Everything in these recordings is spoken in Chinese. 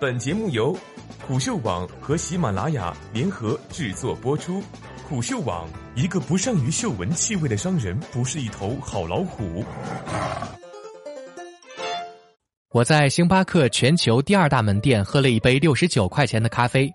本节目由虎嗅网和喜马拉雅联合制作播出。虎嗅网：一个不善于嗅闻气味的商人，不是一头好老虎。我在星巴克全球第二大门店喝了一杯六十九块钱的咖啡。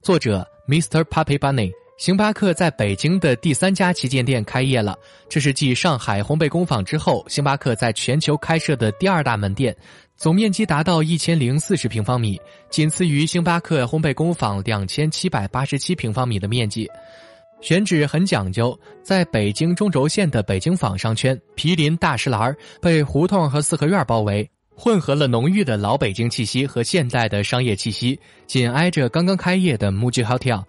作者：Mr. Pappy Bunny。星巴克在北京的第三家旗舰店开业了，这是继上海烘焙工坊之后，星巴克在全球开设的第二大门店，总面积达到一千零四十平方米，仅次于星巴克烘焙工坊两千七百八十七平方米的面积。选址很讲究，在北京中轴线的北京坊商圈，毗邻大石栏，被胡同和四合院包围，混合了浓郁的老北京气息和现代的商业气息，紧挨着刚刚开业的 Muji Hotel。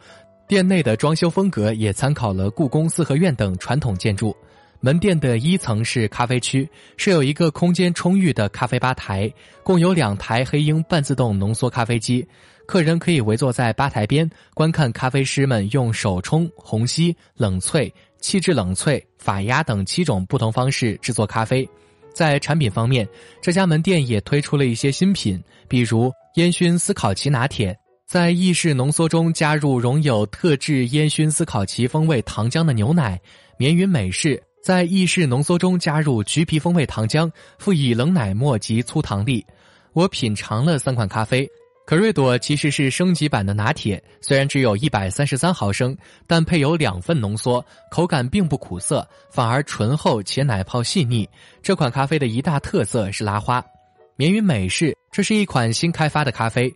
店内的装修风格也参考了故宫四合院等传统建筑。门店的一层是咖啡区，设有一个空间充裕的咖啡吧台，共有两台黑鹰半自动浓缩咖啡机。客人可以围坐在吧台边，观看咖啡师们用手冲、虹吸、冷萃、气质冷萃、法压等七种不同方式制作咖啡。在产品方面，这家门店也推出了一些新品，比如烟熏斯考奇拿铁。在意式浓缩中加入融有特制烟熏斯考奇风味糖浆的牛奶，绵云美式在意式浓缩中加入橘皮风味糖浆，赋予冷奶沫及粗糖粒。我品尝了三款咖啡，可瑞朵其实是升级版的拿铁，虽然只有一百三十三毫升，但配有两份浓缩，口感并不苦涩，反而醇厚且奶泡细腻。这款咖啡的一大特色是拉花。绵云美式这是一款新开发的咖啡。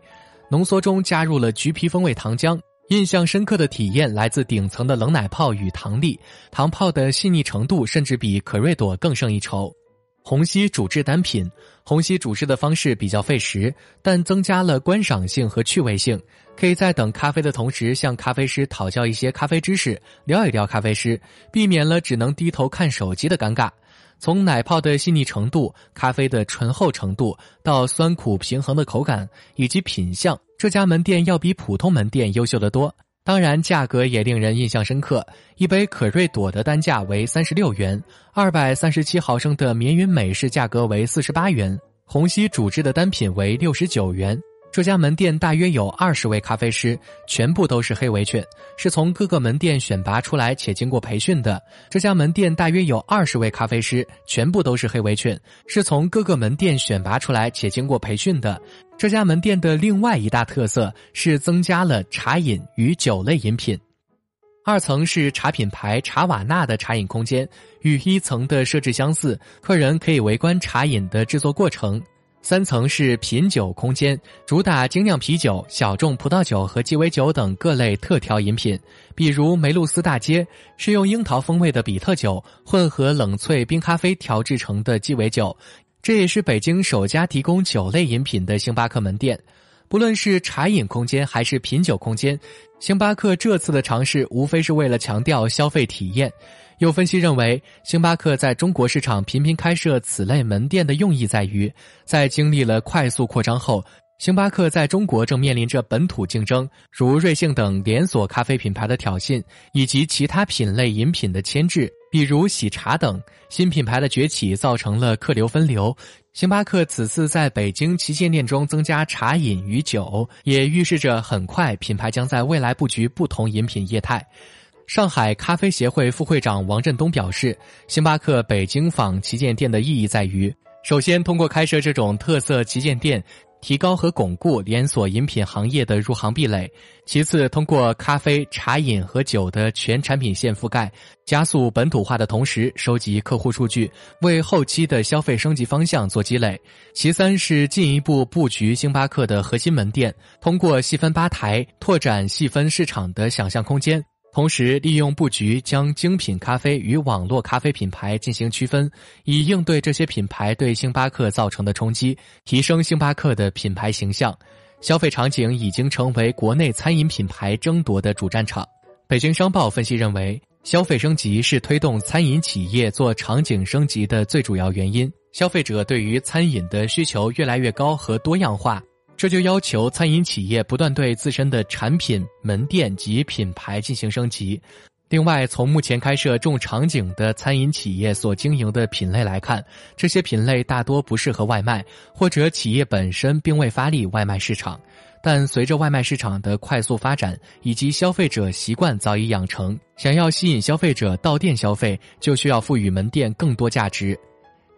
浓缩中加入了橘皮风味糖浆，印象深刻的体验来自顶层的冷奶泡与糖粒，糖泡的细腻程度甚至比可瑞朵更胜一筹。虹吸煮制单品，虹吸煮制的方式比较费时，但增加了观赏性和趣味性，可以在等咖啡的同时向咖啡师讨教一些咖啡知识，撩一撩咖啡师，避免了只能低头看手机的尴尬。从奶泡的细腻程度、咖啡的醇厚程度到酸苦平衡的口感以及品相，这家门店要比普通门店优秀得多。当然，价格也令人印象深刻。一杯可瑞朵的单价为三十六元，二百三十七毫升的绵云美式价格为四十八元，虹吸煮制的单品为六十九元。这家门店大约有二十位咖啡师，全部都是黑围裙，是从各个门店选拔出来且经过培训的。这家门店大约有二十位咖啡师，全部都是黑围裙，是从各个门店选拔出来且经过培训的。这家门店的另外一大特色是增加了茶饮与酒类饮品。二层是茶品牌茶瓦纳的茶饮空间，与一层的设置相似，客人可以围观茶饮的制作过程。三层是品酒空间，主打精酿啤酒、小众葡萄酒和鸡尾酒等各类特调饮品，比如梅露斯大街是用樱桃风味的比特酒混合冷萃冰咖啡调制成的鸡尾酒，这也是北京首家提供酒类饮品的星巴克门店。不论是茶饮空间还是品酒空间，星巴克这次的尝试无非是为了强调消费体验。有分析认为，星巴克在中国市场频频开设此类门店的用意在于，在经历了快速扩张后，星巴克在中国正面临着本土竞争，如瑞幸等连锁咖啡品牌的挑衅，以及其他品类饮品的牵制，比如喜茶等新品牌的崛起，造成了客流分流。星巴克此次在北京旗舰店中增加茶饮与酒，也预示着很快品牌将在未来布局不同饮品业态。上海咖啡协会副会长王振东表示，星巴克北京坊旗舰店的意义在于，首先通过开设这种特色旗舰店，提高和巩固连锁饮品行业的入行壁垒；其次，通过咖啡、茶饮和酒的全产品线覆盖，加速本土化的同时，收集客户数据，为后期的消费升级方向做积累；其三是进一步布局星巴克的核心门店，通过细分吧台，拓展细分市场的想象空间。同时，利用布局将精品咖啡与网络咖啡品牌进行区分，以应对这些品牌对星巴克造成的冲击，提升星巴克的品牌形象。消费场景已经成为国内餐饮品牌争夺的主战场。北京商报分析认为，消费升级是推动餐饮企业做场景升级的最主要原因。消费者对于餐饮的需求越来越高和多样化。这就要求餐饮企业不断对自身的产品、门店及品牌进行升级。另外，从目前开设重场景的餐饮企业所经营的品类来看，这些品类大多不适合外卖，或者企业本身并未发力外卖市场。但随着外卖市场的快速发展以及消费者习惯早已养成，想要吸引消费者到店消费，就需要赋予门店更多价值。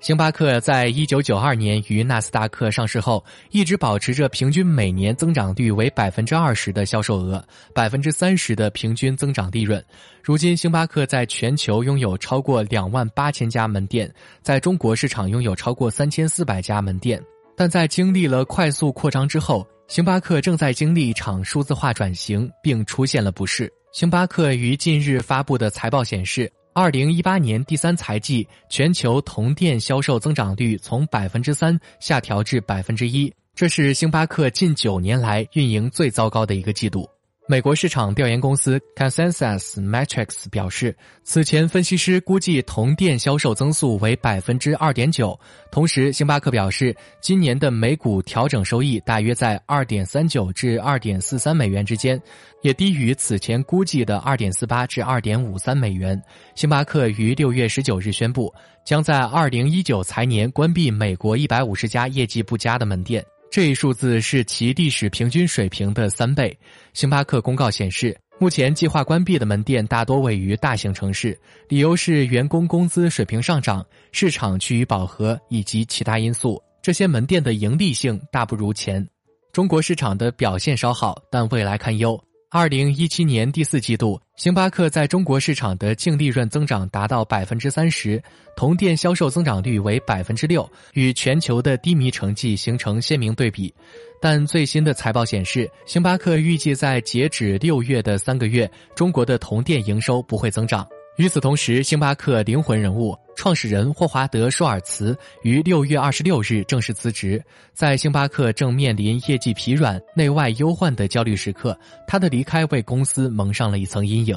星巴克在一九九二年于纳斯达克上市后，一直保持着平均每年增长率为百分之二十的销售额，百分之三十的平均增长利润。如今，星巴克在全球拥有超过两万八千家门店，在中国市场拥有超过三千四百家门店。但在经历了快速扩张之后，星巴克正在经历一场数字化转型，并出现了不适。星巴克于近日发布的财报显示。二零一八年第三财季，全球同店销售增长率从百分之三下调至百分之一，这是星巴克近九年来运营最糟糕的一个季度。美国市场调研公司 Consensus Metrics 表示，此前分析师估计同店销售增速为百分之二点九。同时，星巴克表示，今年的每股调整收益大约在二点三九至二点四三美元之间，也低于此前估计的二点四八至二点五三美元。星巴克于六月十九日宣布，将在二零一九财年关闭美国一百五十家业绩不佳的门店。这一数字是其历史平均水平的三倍。星巴克公告显示，目前计划关闭的门店大多位于大型城市，理由是员工工资水平上涨、市场趋于饱和以及其他因素。这些门店的盈利性大不如前。中国市场的表现稍好，但未来堪忧。二零一七年第四季度，星巴克在中国市场的净利润增长达到百分之三十，同店销售增长率为百分之六，与全球的低迷成绩形成鲜明对比。但最新的财报显示，星巴克预计在截止六月的三个月，中国的同店营收不会增长。与此同时，星巴克灵魂人物、创始人霍华德·舒尔茨于六月二十六日正式辞职。在星巴克正面临业绩疲软、内外忧患的焦虑时刻，他的离开为公司蒙上了一层阴影。